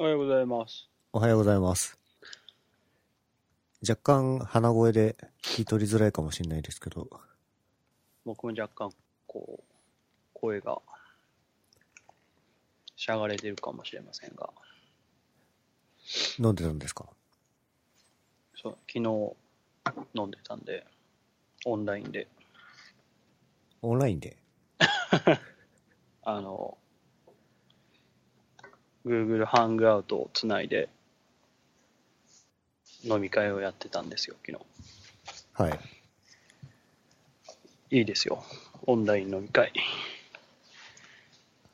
おはようございます。おはようございます。若干鼻声で聞き取りづらいかもしれないですけど、僕も若干、こう、声が、しゃがれてるかもしれませんが、飲んでたんですか？そう、昨日飲んでたんで、オンラインで、オンラインで？あの、Google ハングアウトをつないで、飲み会をやってたんですよ、昨日。はい。いいですよ、オンライン飲み会。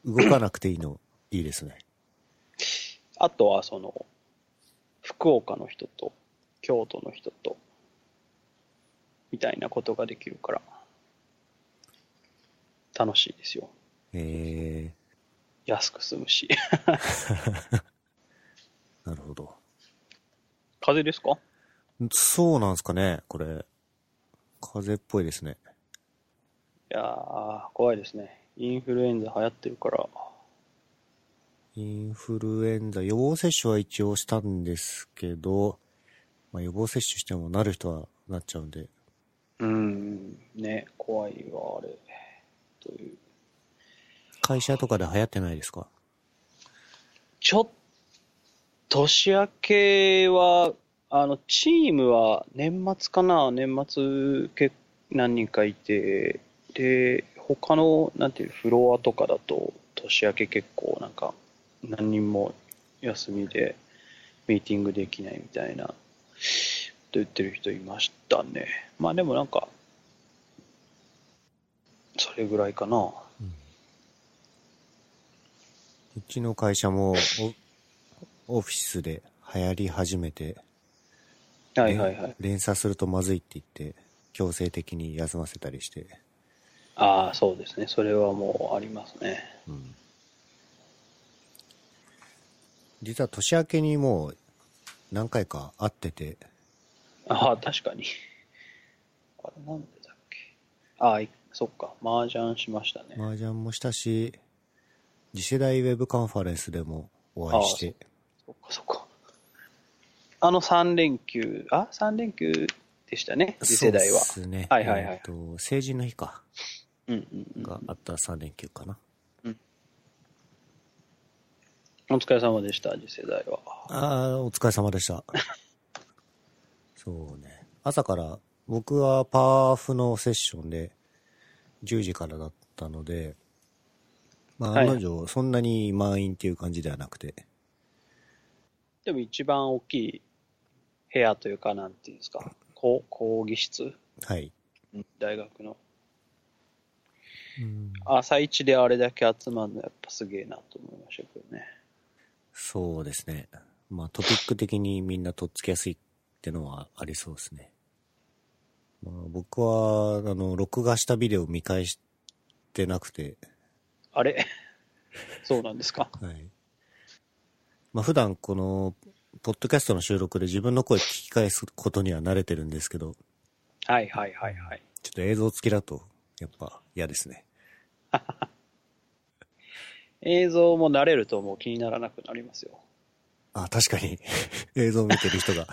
動かなくていいの、いいですね。あとは、その、福岡の人と、京都の人と、みたいなことができるから、楽しいですよ。え安く済むし。ー、なるほど。風邪ですか？そうなんですかね、これ。風邪っぽいですね。いやー、怖いですね。インフルエンザ流行ってるから、インフルエンザ、予防接種は一応したんですけど、まあ、予防接種してもなる人はなっちゃうんで、うーん、ね、怖いわ、あれ。という。会社とかで流行ってないですか？ちょっと、年明けは、あの、チームは年末かな？年末け何人かいて、で、他の、なんていう、フロアとかだと、年明け結構なんか、何人も休みで、ミーティングできないみたいな、と言ってる人いましたね。まあでもなんか、それぐらいかな。うちの会社もオオフィスで流行り始めて、はいはいはい。連鎖するとまずいって言って、強制的に休ませたりして、ああ、そうですね。それはもうありますね。うん実は年明けにもう何回か会ってて、ああ、確かに。あれなんでだっけ。ああ、いそっか。麻雀しましたね。麻雀もしたし、次世代ウェブカンファレンスでもお会いして、そっかそっか。あの3連休、あ ?3 連休でしたね。次世代は。そうですね。はいはいはいえーと、成人の日か、うんうんうん。があった3連休かな。お疲れ様でした、次世代は。ああ、お疲れ様でした。そうね。朝から、僕はパーフのセッションで、10時からだったので、まあ、はい案の定、そんなに満員っていう感じではなくて、でも一番大きい部屋というか、なんていうんですか。講講義室はい。うん大学の。うん朝一であれだけ集まるのやっぱすげえなと思いましたけどね。そうですね。まあ、トピック的にみんなとっつきやすいってのはありそうですね。まあ、僕は、あの、録画したビデオ見返してなくて、あれ？そうなんですか。はい。まあ、普段この、ポッドキャストの収録で自分の声聞き返すことには慣れてるんですけど、はいはいはいはい。ちょっと映像付きだと、やっぱ嫌ですね。映像も慣れるともう気にならなくなりますよ。あ、確かに、映像を見てる人が。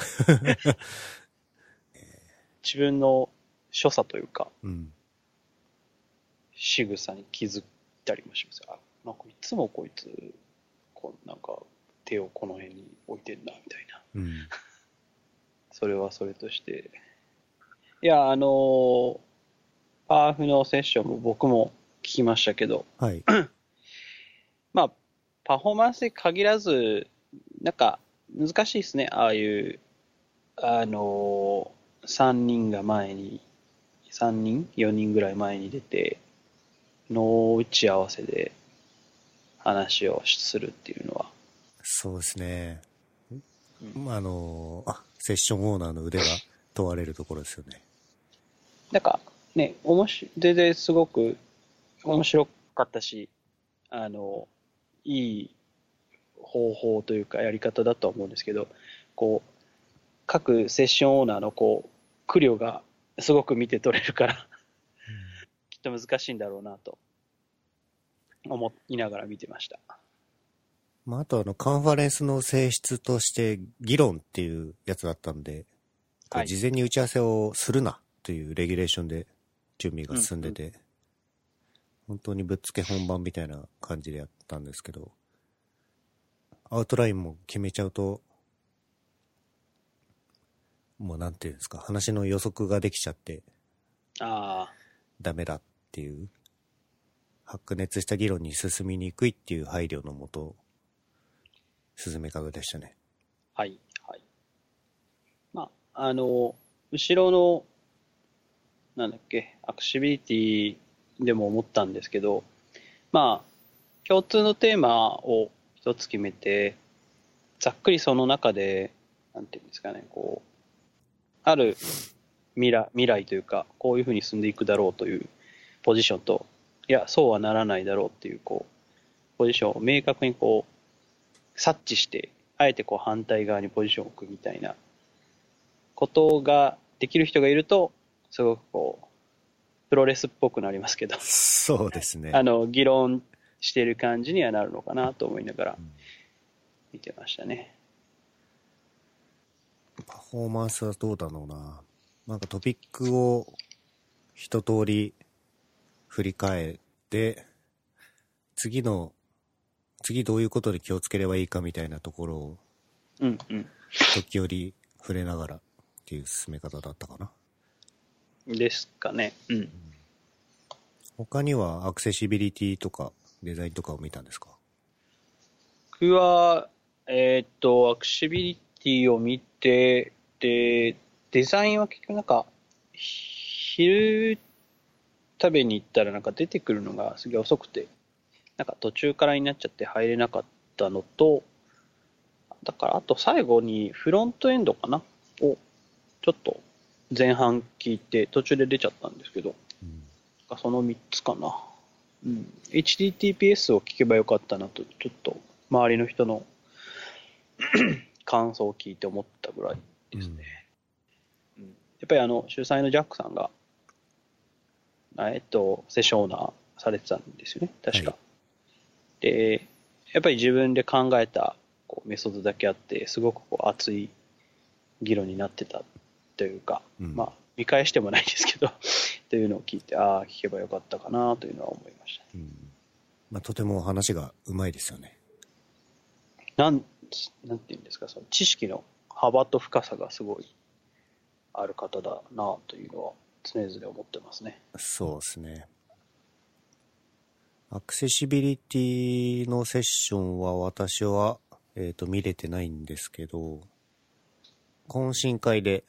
自分の所作というか、うん。仕草に気づいたりもしますよ。あ、なんかいつもこいつ、こうなんか手をこの辺に置いてんな、みたいな。うん。それはそれとして。いや、あのーパーフのセッションも僕も聞きましたけど、はい。まあ、パフォーマンスに限らず、なんか難しいですね、ああいう、あのー、3人が前に、3人 ?4 人ぐらい前に出て、の打ち合わせで話をするっていうのは、そうですね。うまあ、あの、あ、セッションオーナーの腕が問われるところですよね。なんかね、おもし全然すごく面白かったし、あの、いい方法というかやり方だとは思うんですけど、こう、各セッションオーナーのこう、苦慮がすごく見て取れるから、きっと難しいんだろうなと思いながら見てました。まあ、あとあの、カンファレンスの性質として、議論っていうやつだったんで、事前に打ち合わせをするなというレギュレーションで準備が進んでて、本当にぶっつけ本番みたいな感じでやったんですけど、アウトラインも決めちゃうと、もうなんていうんですか、話の予測ができちゃってああ、ダメだっていう、白熱した議論に進みにくいっていう配慮のもと、進め方でしたね。はい、はい。まあ、あの、後ろの、なんだっけ、アクシビリティでも思ったんですけど、まあ、共通のテーマを一つ決めて、ざっくりその中で、なんていうんですかね、こう、ある未来未来というか、こういうふうに進んでいくだろうというポジションと、いや、そうはならないだろうっていう、こう、ポジションを明確にこう、察知して、あえてこう反対側にポジションを置くみたいなことができる人がいると、すごくこう、プロレスっぽくなりますけど、そうですね。あの、議論してる感じにはなるのかなと思いながらん見てましたね。パフォーマンスはどうだろうな。なんかトピックを一通り振り返って、次の、次どういうことで気をつければいいかみたいなところをうんうん。時折触れながらっていう進め方だったかな。ですかね。うん。他にはアクセシビリティとかデザインとかを見たんですか？僕は、えーっと、アクシビリティを見て、で、デザインは結局なんか、昼食べに行ったらなんか出てくるのがすげえ遅くて、なんか途中からになっちゃって入れなかったのと、だからあと最後にフロントエンドかなをちょっと前半聞いて途中で出ちゃったんですけど、うん。その3つかな。うん。HTTPS を聞けばよかったなと、ちょっと周りの人の 感想を聞いて思ったぐらいですね。うんやっぱりあの、主催のジャックさんが、あえっと、セッションオーナーされてたんですよね、確か。はいで、やっぱり自分で考えたこうメソッドだけあって、すごくこう熱い議論になってたというか、うんまあ、見返してもないですけど、というのを聞いて、ああ、聞けばよかったかなというのは思いました。うん。まあ、とても話がうまいですよね。なん、なんていうんですか、その知識の幅と深さがすごいある方だなというのは常々思ってますね。そうですね。アクセシビリティのセッションは私は、えっ、と、見れてないんですけど、懇親会で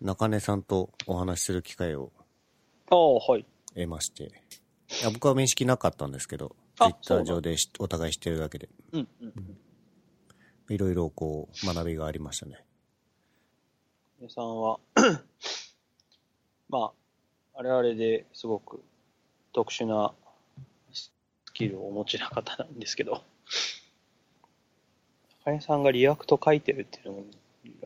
中根さんとお話しする機会をああ、はい。得まして、いや僕は面識なかったんですけど、ツイあッター上でしお互い知ってるだけで、うんうん。いろいろこう、学びがありましたね。皆さんは、まあ、あれあれですごく特殊なスキルをお持ちな方なんですけど、高根さんが React 書いてるっていうの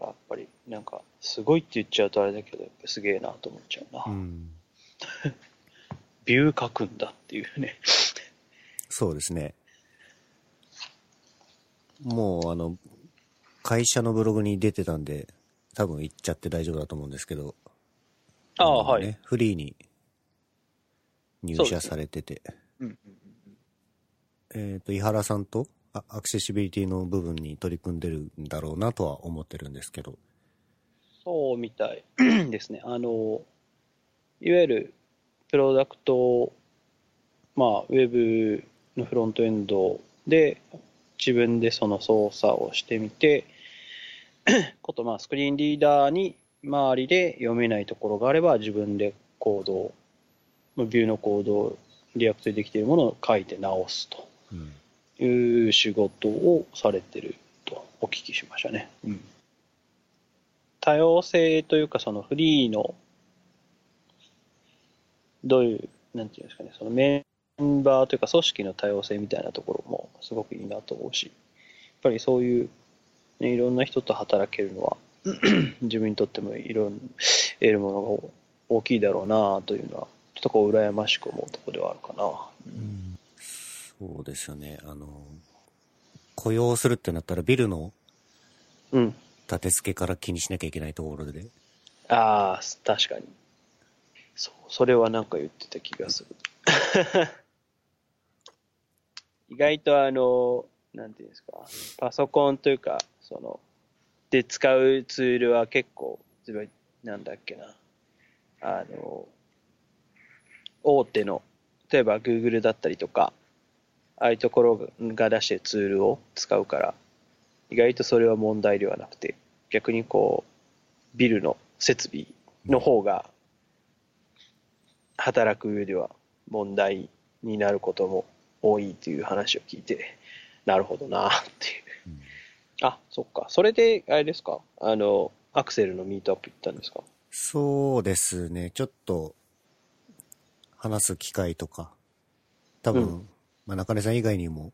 が、やっぱり、なんか、すごいって言っちゃうとあれだけど、やっぱすげえなと思っちゃうな。うん。Vue 書くんだっていうね。そうですね。もう、あの、会社のブログに出てたんで、多分言っちゃって大丈夫だと思うんですけど、ああ、のはい。ね、フリーに入社されてて、えっ、と、井原さんとあアクセシビリティの部分に取り組んでるんだろうなとは思ってるんですけど、そうみたいですね。あの、いわゆるプロダクト、まあ、ウェブのフロントエンドで自分でその操作をしてみて、こと、まあ、スクリーンリーダーに周りで読めないところがあれば自分でコードを、まあビューのコードを Reactでできているものを書いて直すと。うん。いう仕事をされてるとお聞きしましたね。多様性というか、その freeeの、どういう、なんていうんですかね、そのメンバーというか組織の多様性みたいなところもすごくいいなと思うし、やっぱりそういう、ね、いろんな人と働けるのは、自分にとってもいろん得るものが大きいだろうなというのは、ちょっとこう羨ましく思うところではあるかな。そうですよね。あの、雇用するってなったらビルのうん。立て付けから気にしなきゃいけないところで。ああ、確かに。そう、それはなんか言ってた気がする。意外とあの、なんていうんですか、パソコンというか、その、で使うツールは結構、例えばなんだっけな、あの、大手の、例えば Google だったりとか、ああいうところが出してるツールを使うから、意外とそれは問題ではなくて、逆にこう、ビルの設備の方が、働く上では問題になることも多いという話を聞いて、なるほどなっていう。うんあ、そっか。それで、あれですか？あの、アクセルのミートアップ行ったんですか？そうですね。ちょっと、話す機会とか、多分、うんまあ、中根さん以外にも、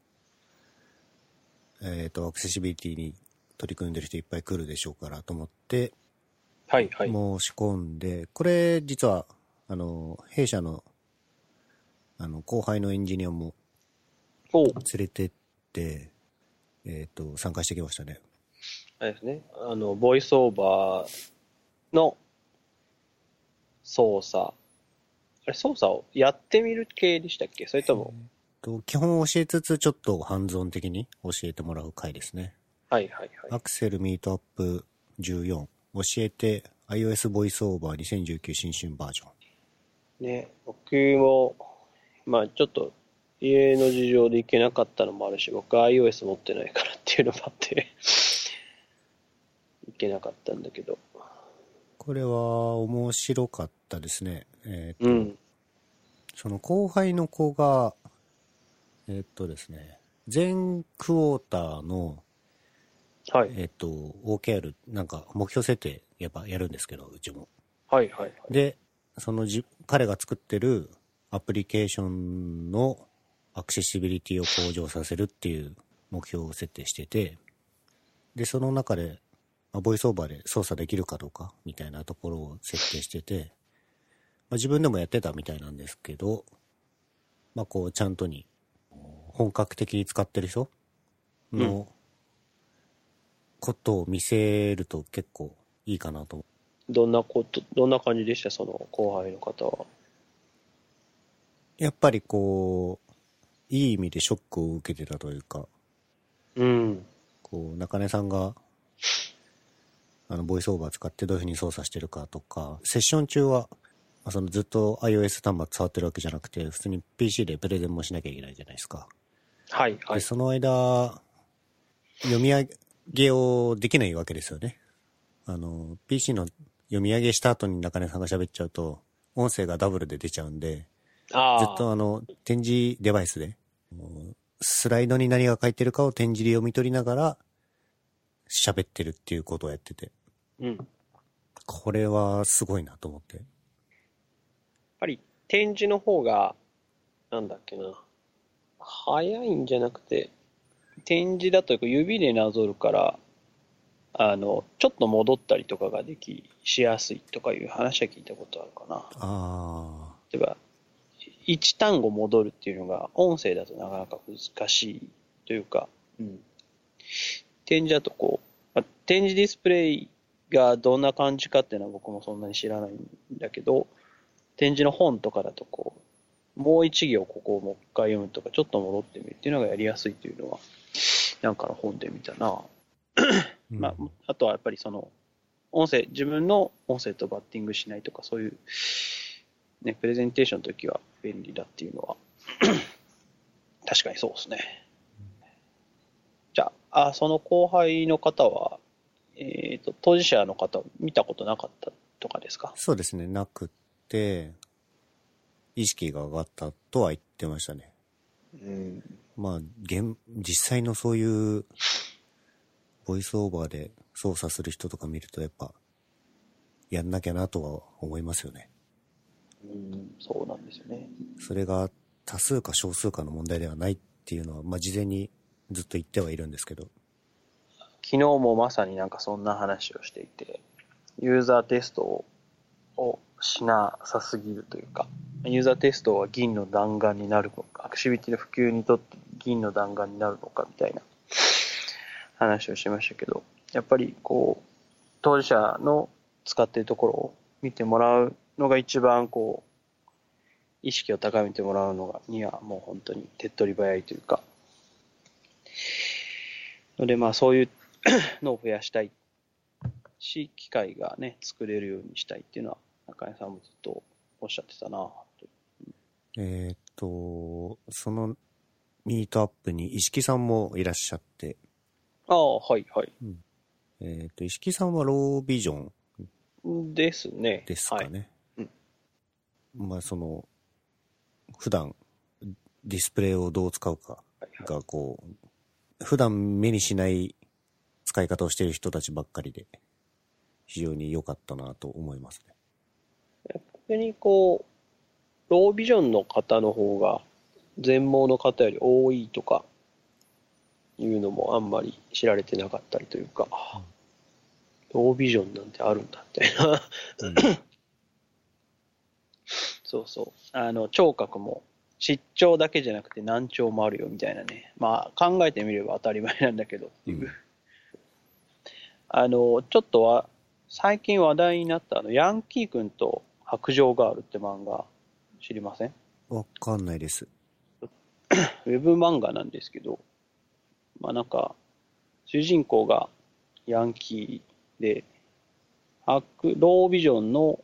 えっ、と、アクセシビリティに取り組んでる人いっぱい来るでしょうからと思って、はいはい。申し込んで、これ、実は、あの、弊社の、あの、後輩のエンジニアもお連れてって、えっ、と、参加してきましたね。あれですね。あの、ボイスオーバーの操作。あれ、操作をやってみる系でしたっけ？それとも、と基本教えつつ、ちょっとハンズオン的に教えてもらう回ですね。はいはいはい。アクセルミートアップ14、教えて iOS ボイスオーバー2019新春バージョン。ね、僕も、まあちょっと家の事情で行けなかったのもあるし、僕は iOS 持ってないからっていうのもあって、行けなかったんだけど。これは面白かったですね。えーとうん。その後輩の子が、えーっとですね、全クォーターの、はい。えーっと、OKR、なんか目標設定やっぱやるんですけど、うちも。はいはいはい。で、そのじ彼が作ってるアプリケーションのアクセシビリティを向上させるっていう目標を設定してて、で、その中で、まあボイスオーバーで操作できるかどうかみたいなところを設定してて、まあ、自分でもやってたみたいなんですけど、まあこうちゃんとに本格的に使ってる人のことを見せると結構いいかなと。思どんなこと、どんな感じでした？その後輩の方は。やっぱりこう、いい意味でショックを受けてたというか、うん。こう、中根さんが、あの、ボイスオーバー使ってどういうふうに操作してるかとか、セッション中は、まあそのずっと iOS 端末触ってるわけじゃなくて、普通に PC でプレゼンもしなきゃいけないじゃないですか。はいはい。で、その間、読み上げをできないわけですよね。あの、PC の読み上げした後に中根さんが喋っちゃうと、音声がダブルで出ちゃうんで。ずっとあの、展示デバイスで、スライドに何が書いてるかを展示で読み取りながら、喋ってるっていうことをやってて、やうん。やっこれはすごいなと思って。ぱり展示の方が、なんだっけな。早いんじゃなくて、展示だと指でなぞるから、あの、ちょっと戻ったりとかができ、しやすいとかいう話は聞いたことあるかな。あ例えば、一単語戻るっていうのが、音声だとなかなか難しいというか、うん。展示だとこう、まあ展示ディスプレイがどんな感じかっていうのは僕もそんなに知らないんだけど、展示の本とかだとこう、もう一行ここをもう一回読むとか、ちょっと戻ってみるっていうのがやりやすいっていうのは、なんかの本で見たな。あ。うんまあ、あとはやっぱりその、音声、自分の音声とバッティングしないとか、そういう、ね、プレゼンテーションの時は便利だっていうのは、確かにそうですね。じゃあ、あその後輩の方は、えっ、と、当事者の方、見たことなかったとかですか？そうですね、なくって、意識が上がったとは言ってましたね。うん。まあ、現、実際のそういう、ボイスオーバーで操作する人とか見るとやっぱ、やんなきゃなとは思いますよね。うん、そうなんですよね。それが多数か少数かの問題ではないっていうのは、まあ、事前にずっと言ってはいるんですけど。昨日もまさになんかそんな話をしていて、ユーザーテストををしなさすぎるというか、ユーザーテストは銀の弾丸になるのか、アクシビティの普及にとって銀の弾丸になるのかみたいな話をしましたけど、やっぱりこう、当事者の使っているところを見てもらうのが一番こう、意識を高めてもらうのが、にはもう本当に手っ取り早いというか、のでまあそういう のを増やしたいし、機会がね、作れるようにしたいっていうのは、中根さんもずっとおっしゃってたなえーっと、そのミートアップに石木さんもいらっしゃって、ああ、はいはい。えーっと、石木さんはロービジョンですね。ですかね。はいまあ、その、普段、ディスプレイをどう使うかが、こう、普段目にしない使い方をしている人たちばっかりで、非常に良かったなと思いますね。逆にこう、ロービジョンの方の方が、全盲の方より多いとか、いうのもあんまり知られてなかったりというか、ロービジョンなんてあるんだみたいな。うんそうそう。あの、聴覚も、失聴だけじゃなくて難聴もあるよみたいなね。まあ、考えてみれば当たり前なんだけどっていう。うん あの、ちょっとは、最近話題になったあの、ヤンキー君と白状ガールって漫画、知りません？わかんないです。ウェブ漫画なんですけど、まあなんか、主人公がヤンキーで、白ロービジョンの、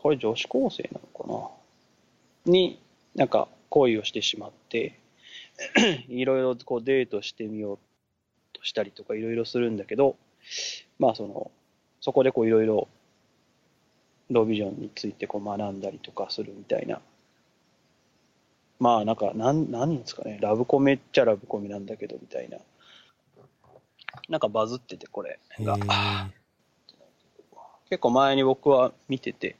これ女子高生なのかな？に、なんか恋をしてしまって、いろいろこうデートしてみようとしたりとかいろいろするんだけど、まあその、そこでこういろいろロービジョンについてこう学んだりとかするみたいな。まあなんか、なん、なんですかね、ラブコメっちゃラブコメなんだけど、みたいな。なんかバズってて、これ。が。結構前に僕は見てて、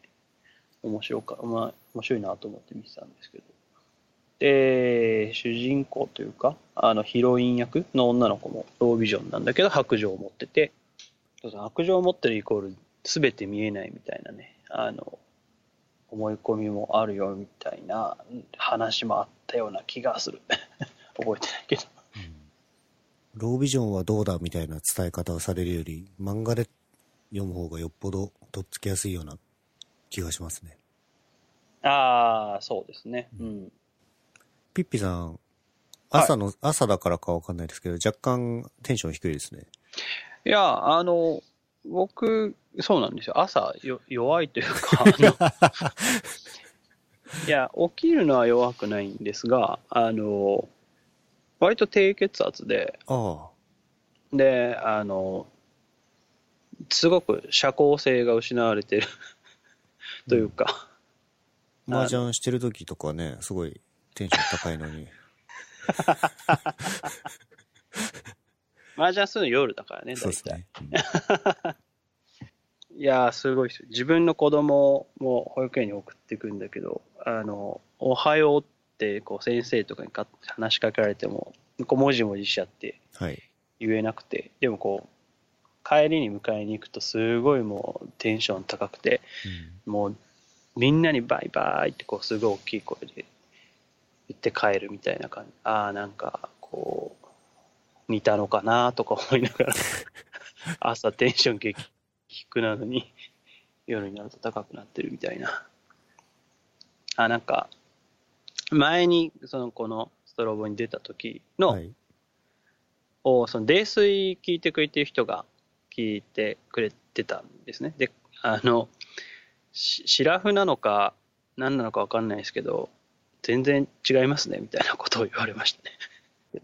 面白か、まあ、面白いなと思って見てたんですけど。で、主人公というか、あの、ヒロイン役の女の子もロービジョンなんだけど、白状を持ってて、白状を持ってるイコール、すべて見えないみたいなね、あの、思い込みもあるよみたいな話もあったような気がする。覚えてないけど。うんロービジョンはどうだみたいな伝え方をされるより、漫画で読む方がよっぽどとっつきやすいような気がしますね。ああ、そうですね。うん。ピッピさん、朝の、朝だからかわかんないですけど、若干テンション低いですね。いや、あの、僕、そうなんですよ。朝よ弱いというか、いや、起きるのは弱くないんですが、あの、割と低血圧で、あで、あの、すごく社交性が失われてるというか、あ、麻雀してる時とかね、すごいテンション高いのに。麻雀するの夜だからね、大体。そうですね。いやー、すごいですよ。自分の子供も保育園に送っていくんだけど、あの、おはようって、こう、先生とかにか話しかけられても、こう、もじもじしちゃってはい。言えなくて、でもこう、帰りに迎えに行くと、すごいもう、テンション高くて、もう、みんなにバイバイって、こう、すごい大きい声で言って帰るみたいな感じ。ああ、なんか、こう、似たのかなとか思いながら、朝テンション激低なのに、夜になると高くなってるみたいな。あ、なんか、前に、その、このストロボに出た時の、はい。を、その泥酔聞いてくれてる人が聞いてくれてたんですね。で、あの、しシラフなのか何なのかわかんないですけど、全然違いますね、みたいなことを言われましたね。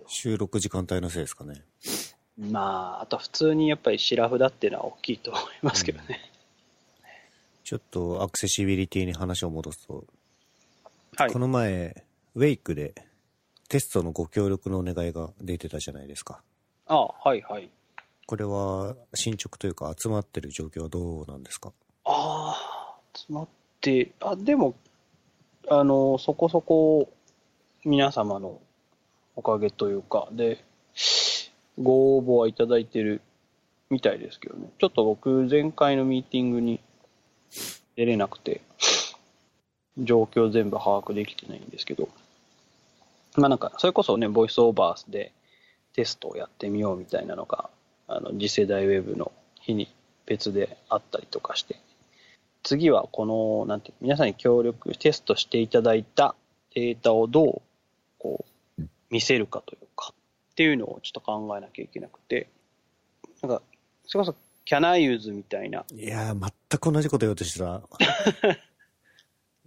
収録時間帯のせいですかね。まあ、あと普通にやっぱりシラフだっていうのは大きいと思いますけどね。ちょっとアクセシビリティに話を戻すと、はいこ。の前、ウェイクでテストのご協力のお願いが出てたじゃないですか。あはいはい。これは進捗というか集まってる状況はどうなんですか？ああ、集まって、あ、でも、あの、そこそこ皆様のおかげというか、で、ご応募はいただいてるみたいですけどね。ちょっと僕、前回のミーティングに出れなくて、状況全部把握できてないんですけど、まあなんか、それこそね、ボイスオーバーで、テストをやってみようみたいなのが、あの、次世代ウェブの日に別であったりとかして、次はこの、なんて皆さんに協力、テストしていただいたデータをどう、こう、見せるかというか、っていうのをちょっと考えなきゃいけなくて、なんか、それこそ、キャナユーズみたいな。いやー、全く同じこと言おうとしてた。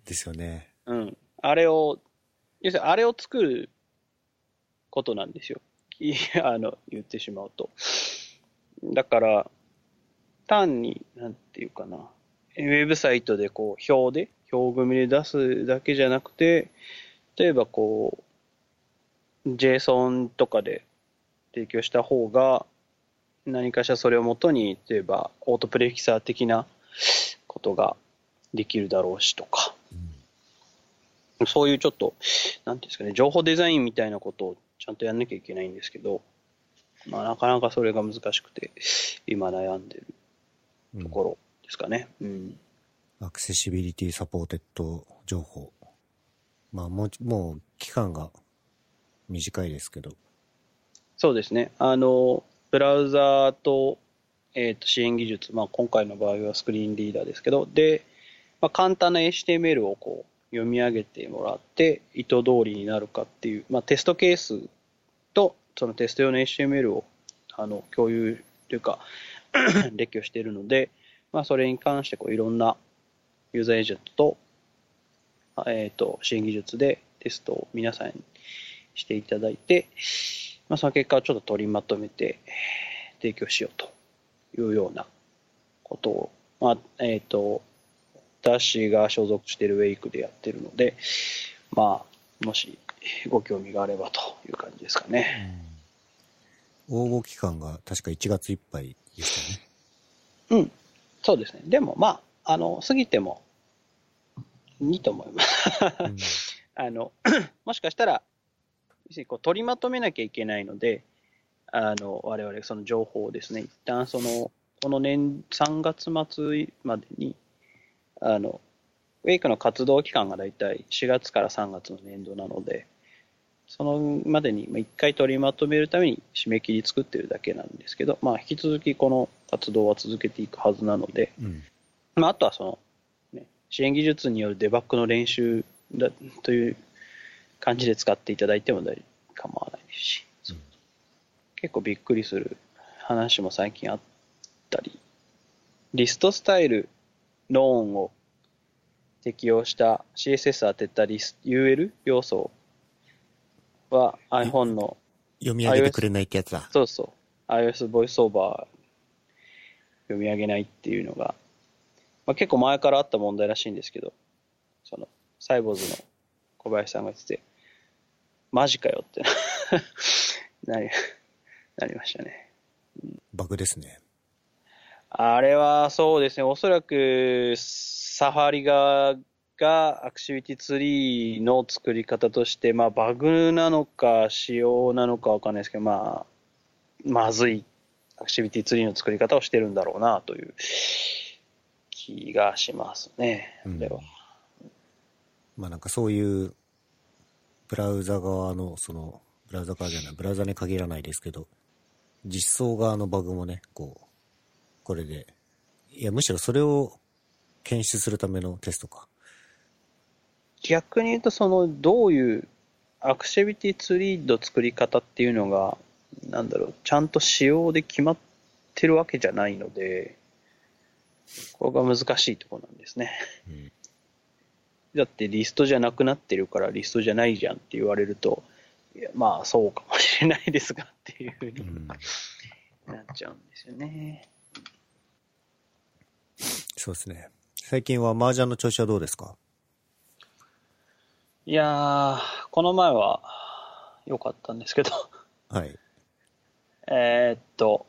ですよね。うん。あれを、要するにあれを作ることなんですよ。あの、言ってしまうと。だから、単に、なんていうかな、ウェブサイトでこう、表で、表組で出すだけじゃなくて、例えばこう、JSON とかで提供した方が、何かしらそれをもとに、例えば、オートプレフィクサー的なことができるだろうしとか、そういうちょっと、なんていうんですかね、情報デザインみたいなことをちゃんとやんなきゃいけないんですけど、まあ、なかなかそれが難しくて、今悩んでるうんところですかね。うん。アクセシビリティサポーテッド情報。まあ、もう、もう、期間が短いですけど。そうですね。あの、ブラウザーと、えっ、と、支援技術、まあ、今回の場合はスクリーンリーダーですけど、で、まあ、簡単な HTML をこう、読み上げてもらって、意図通りになるかっていう、まあ、テストケースと、そのテスト用の HTML を、あの、共有というか、列挙しているので、まあ、それに関して、こう、いろんなユーザーエージェントと、えっ、と、支援技術でテストを皆さんにしていただいて、まあ、その結果をちょっと取りまとめて提供しようというようなことを、まあ、えっ、と、私が所属しているウェイクでやってるので、まあ、もしご興味があればという感じですかね。応募期間が確か1月いっぱいでしうん、そうですね。でも、まあ、あの、過ぎてもいいと思います。たね。あの、もしかしたら、こう取りまとめなきゃいけないので、あの、我々その情報をですね、一旦その、この年、3月末までに、あの、ウェイクの活動期間がだいたい4月から3月の年度なので、そのまでにまあ一回取りまとめるために締め切り作ってるだけなんですけど、まあ引き続きこの活動は続けていくはずなので、うん。うん。まあ、あとはその、ね、支援技術によるデバッグの練習だという感じで使っていただいても大構わないですし、うん結構びっくりする話も最近あったり、リストスタイル、ノーンを適用した CSS 当てたリス UL 要素は iPhone の読み上げてくれないってやつだ。そうそう。iOS ボイスオーバー読み上げないっていうのが、まあ、結構前からあった問題らしいんですけど、その、サイボーズの小林さんが言ってて、マジかよって なり、なりましたね。バグですね。あれはそうですね、おそらくサファリ側がアクティビティツリーの作り方として、まあ、バグなのか仕様なのかわかんないですけど、まあ、まずいアクティビティツリーの作り方をしてるんだろうなという気がしますね、うんあれは。まあなんかそういう、ブラウザ側の、その、ブラウザ側じゃない、ブラウザに限らないですけど、実装側のバグもね、こう、これで、いや、むしろそれを検出するためのテストか。逆に言うと、その、どういうアクティビティツリーの作り方っていうのが、なんだろう、ちゃんと仕様で決まってるわけじゃないので、ここが難しいところなんですね。うんだってリストじゃなくなってるからリストじゃないじゃんって言われると、いやまあそうかもしれないですがっていうふうにうん。なっちゃうんですよね。そうですね。最近は麻雀の調子はどうですか？いやー、この前は良かったんですけど、はい。えーっと、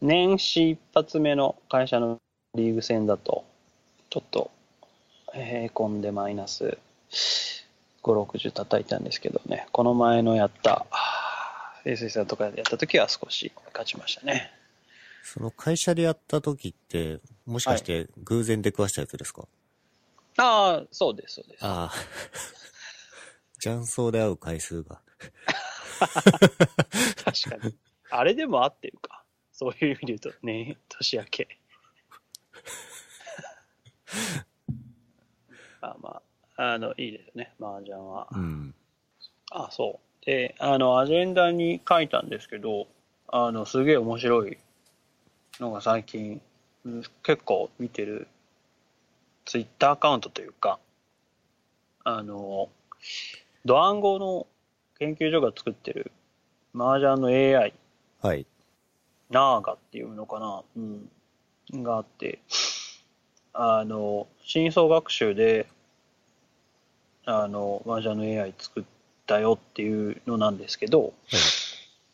年始一発目の会社のリーグ戦だと、ちょっと、へこんでマイナス5、60叩いたんですけどね、この前のやった、SSR さんとかでやった時は少し勝ちましたね。その会社でやった時って、もしかして偶然出くわしたやつですか、ああ、そうです、そうです。ああ。雀荘で会う回数が。確かに。あれでも合ってるか。そういう意味で言うと、ね、年明け。まあまあ、あの、いいですね、麻雀は。うん。あ、そう。で、あの、アジェンダに書いたんですけど、あの、すげえ面白いのが最近、うん結構見てる、ツイッターアカウントというか、あの、ドワンゴの研究所が作ってる麻雀の AI、はい。ナーガっていうのかな、うん、があって、あの、深層学習で、あの、麻雀の AI 作ったよっていうのなんですけど、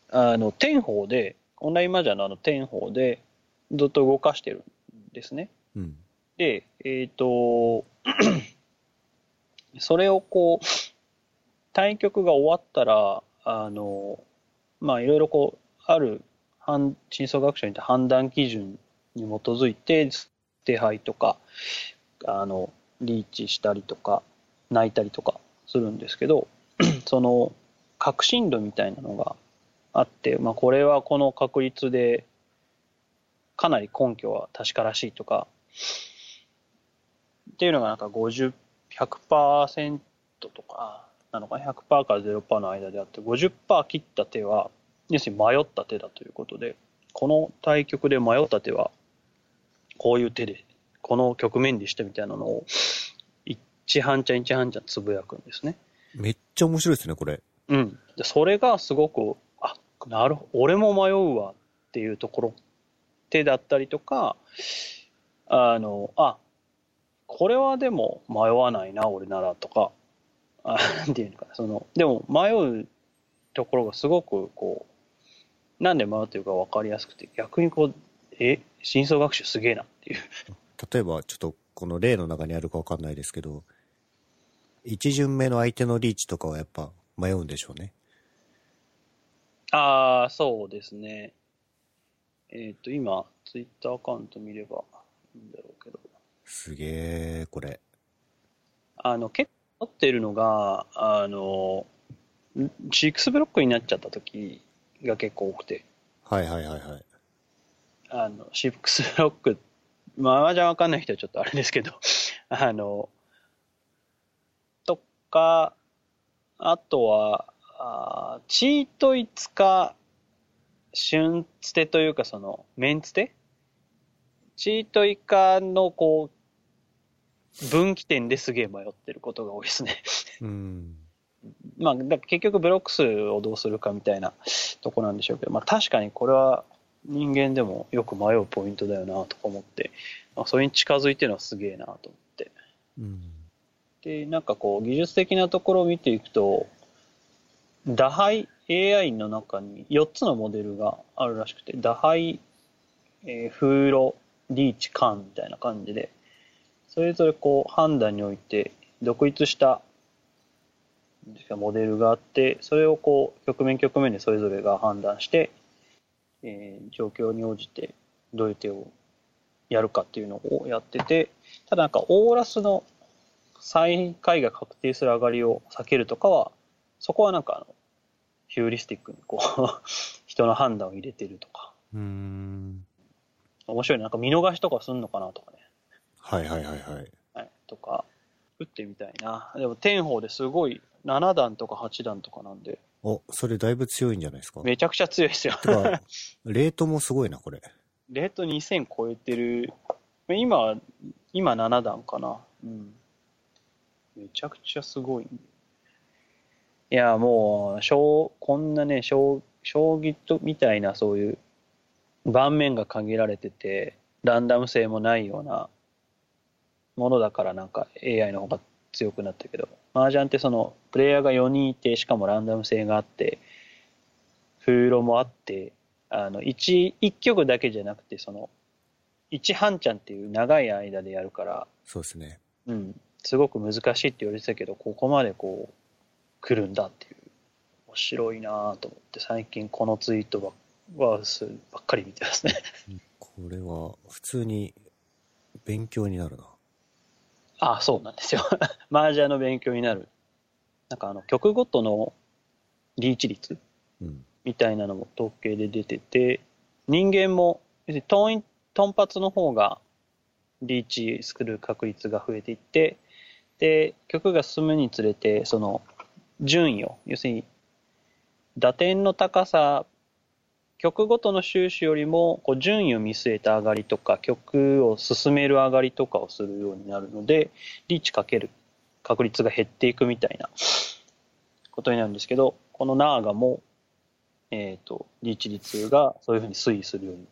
あの、天宝で、オンライン麻雀のあの天宝でずっと動かしてるんですね。うん。で、えっ、と、それをこう、対局が終わったら、あの、まあ、いろいろこう、ある、真相学者にて判断基準に基づいて、手配とか、あの、リーチしたりとか、泣いたりとかするんですけど、その、確信度みたいなのがあって、まあ、これはこの確率で、かなり根拠は確からしいとか、っていうのがなんか50、100%とかなのかな、100%から0%の間であって、50%切った手は、要するに迷った手だということで、この対局で迷った手は、こういう手で、この局面でしたみたいなのを、一半ちゃん一半ちゃんつぶやくんですね。めっちゃ面白いですね、これ。うん。でそれがすごく、あ、なるほど、俺も迷うわっていうところ、手だったりとか、あの、あ、これはでも迷わないな、俺ならとか、あなんていうのかな、その、でも迷うところがすごくこう、なんで迷ってるか分かりやすくて、逆にこう、え、深層学習すげえなっていう。例えば、ちょっとこの例の中にあるかわかんないですけど、一巡目の相手のリーチとかはやっぱ迷うんでしょうね。ああ、そうですね。えっ、と、今、ツイッターアカウント見ればいいんだろうけど。すげえ、これ。あの、結構持ってるのが、あの、6ブロックになっちゃった時が結構多くて、はいはいはいはい。あの、6ブロック、まあ、麻雀わかんない人はちょっとあれですけど、あの、とか、あとは、あーチート5日、春つてというかその、メンツテ？チート以下のこう、分岐点ですげえ迷ってることが多いですね。うん。まあ、だ結局ブロック数をどうするかみたいなとこなんでしょうけど、まあ確かにこれは人間でもよく迷うポイントだよなとか思って、まあ、それに近づいてるのはすげえなと思って。うん。で、なんかこう技術的なところを見ていくと、打敗 AI の中に4つのモデルがあるらしくて、打敗、えー、風呂、リーチ、カンみたいな感じで、それぞれこう判断において独立したモデルがあって、それをこう局面局面でそれぞれが判断して、えー状況に応じてどういう手をやるかっていうのをやってて、ただなんかオーラスの最下位が確定する上がりを避けるとかは、そこはなんかあの、ヒューリスティックにこう、人の判断を入れてるとか、うーん。面白いねなんか見逃しとかすんのかなとかね。はいはいはいはい。はい、とか、打ってみたいな。でも天宝ですごい7段とか8段とかなんで、お、それだいぶ強いんじゃないですか？めちゃくちゃ強いですよ。てか、レートもすごいな、これ。レート2000超えてる。今、今7段かな。うん。めちゃくちゃすごい。いや、もう、将こんなね、将将棋とみたいなそういう盤面が限られてて、ランダム性もないようなものだからなんか AI の方が強くなったけど、麻雀ってそのプレイヤーが4人いて、しかもランダム性があって、風呂もあって、あの、一、一曲だけじゃなくて、その、一半ちゃんっていう長い間でやるから、そうですね。うん、すごく難しいって言われてたけど、ここまでこう、来るんだっていう、面白いなぁと思って、最近このツイートばはすばっかり見てますね。これは、普通に勉強になるな。あそうなんですよ。麻雀の勉強になる。なんかあの、曲ごとのリーチ率うん。みたいなのも統計で出てて、人間も、要するにトントンパツの方がリーチする確率が増えていって、で、曲が進むにつれて、その順位を、要するに打点の高さ、曲ごとの収支よりもこう順位を見据えた上がりとか、曲を進める上がりとかをするようになるので、リーチかける確率が減っていくみたいなことになるんですけど、このナーガも、えっ、と、リーチ率がそういうふうに推移するように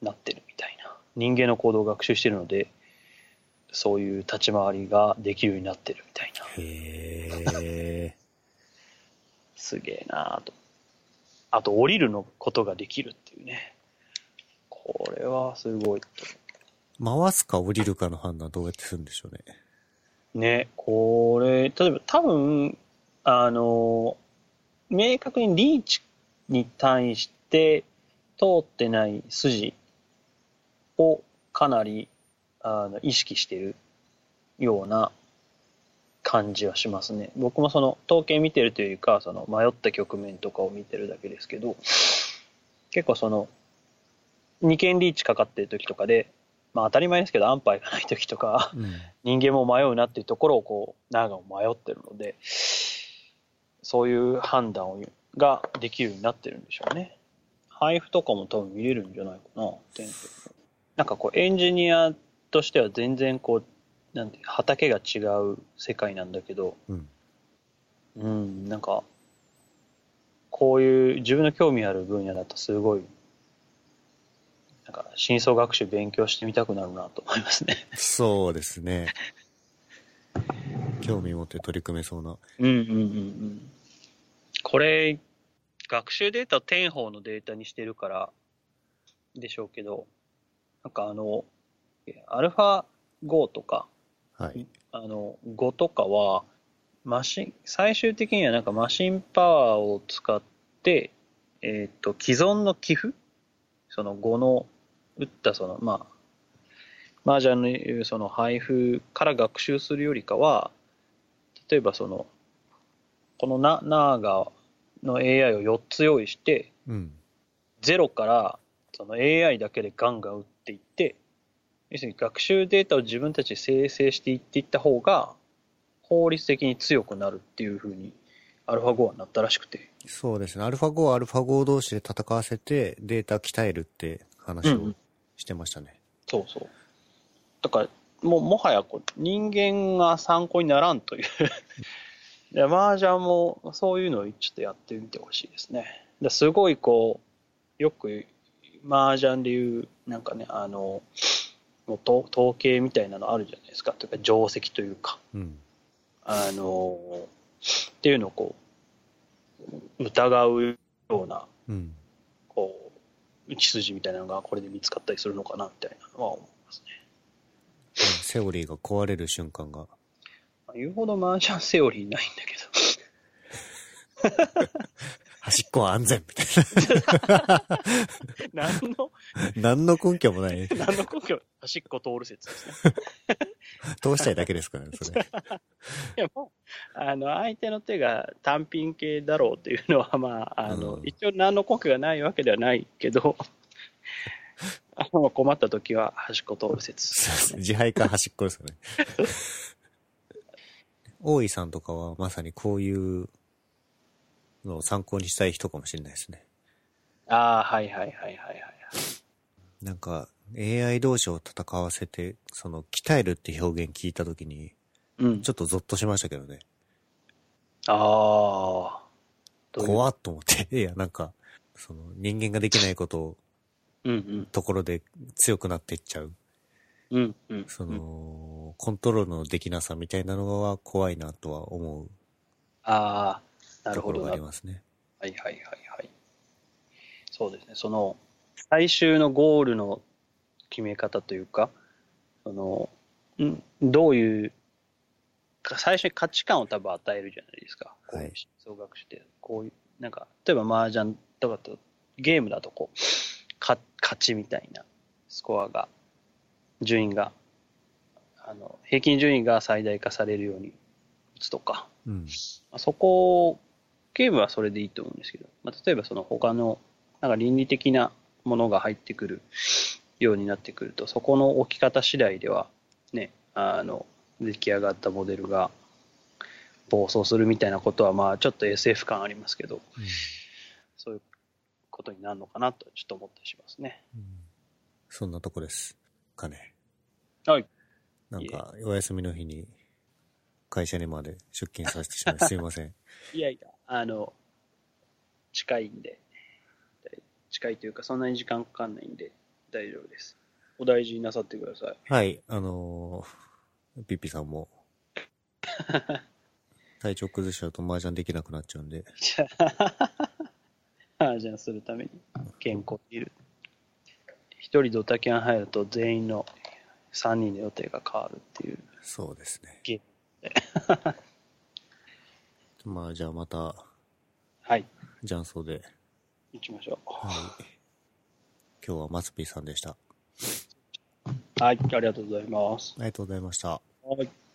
なってるみたいな。人間の行動を学習してるので、そういう立ち回りができるようになってるみたいな。へえ。すげえなぁと。あと、降りるのことができるっていうね。これはすごい。回すか降りるかの判断どうやってするんでしょうね。ね、これ、例えば多分、あの、明確にリーチに対して通ってない筋をかなりあの意識してるような感じはしますね。僕もその統計見てるというか、その迷った局面とかを見てるだけですけど、結構その2件リーチかかってる時とかで、まあ当たり前ですけど安牌がない時とか、うん。人間も迷うなっていうところをこうナーガも迷ってるのでそういう判断をができるようになってるんでしょうね配布とかも多分見れるんじゃないかななんかこうエンジニアとしては全然こうなんて畑が違う世界なんだけどうん。うんなんかこういう自分の興味ある分野だとすごいなんか深層学習勉強してみたくなるなと思いますねそうですね。興味持って取り組めそうな。うんうんうんうん。これ、学習データを天方のデータにしてるからでしょうけど、なんかあの、アルファ5とか、はい。あの、5とかは、マシン、最終的にはなんかマシンパワーを使って、えっ、と、既存の寄付？その5の、打ったその、まあ、麻雀のいうその配布から学習するよりかは、例えばその、このナナーガの AI を4つ用意して、うん。ゼロからその AI だけでガンガン打っていって、要するに学習データを自分たちで生成していっていった方が、法律的に強くなるっていうふうに、アルファ5はなったらしくて。そうですね。アルファ5はアルファ5同士で戦わせてデータ鍛えるって話をうんうんしてましたね。そうそう。だから、もう、もはやこう、人間が参考にならんという。で、麻雀もそういうのをちょっとやってみてほしいですね。ですごいこう、よく、麻雀でいう、なんかね、あの、もうと統計みたいなのあるじゃないですか。というか、定石というか、うん。あの、っていうのをこう、疑うような、うん。こう、道筋みたいなのがこれで見つかったりするのかな、みたいなのは思いますね。セオリーが壊れる瞬間が。言うほど麻雀セオリーないんだけ 端っこは安全みたいど、何の、な。何の根拠もない。何の根拠、端っこ通る説ですね。通したいだけですからね、それ。いやもう、あの、相手の手が単品系だろうというのは、まあ、あの、うん一応何の根拠がないわけではないけど、あの困った時は端っこ通る説。自敗か端っこですよね。大井さんとかはまさにこういうのを参考にしたい人かもしれないですね。ああ、はいはいはいはいはい。なんか AI 同士を戦わせて、その鍛えるって表現聞いたときに、うん。ちょっとゾッとしましたけどね。ああ。怖っと思って。いや、なんか、その人間ができないことをうんうん。ところで強くなっていっちゃう。うんうん。その、コントロールのできなさみたいなのは怖いなとは思うああ、なるほどなところがあり。ますね。はいはいはいはい。そうですね。その、最終のゴールの決め方というか、その、ん？どういう、か最初に価値観を多分与えるじゃないですか。こうはい総学習って、こういう、なんか、例えば麻雀とかと、ゲームだとこう、か勝ちみたいなスコアが、順位が、あの、平均順位が最大化されるように打つとか、うん。まあそこゲームはそれでいいと思うんですけど、まあ、例えばその他の、なんか倫理的なものが入ってくるようになってくると、そこの置き方次第では、ね、あの、出来上がったモデルが暴走するみたいなことは、まあちょっと SF 感ありますけど、うんそういうことになるのかなとちょっと思ったりしますね。うんそんなとこです。かね。はい。なんか、お休みの日に会社にまで出勤させてしまいすいません。いやいや、あの、近いんで、近いというか、そんなに時間かかんないんで、大丈夫です。お大事になさってください。はい、あのーピッピさんも、体調崩しちゃうと麻雀できなくなっちゃうんで、麻雀するために健康でいる。一人ドタキャン入ると全員の3人の予定が変わるっていうそうですね。ゲまあ、じゃあまた、はい、雀荘で、行きましょはい。今日はマスピーさんでした。あう。はい、ありがとうございます。りがとうございました。はい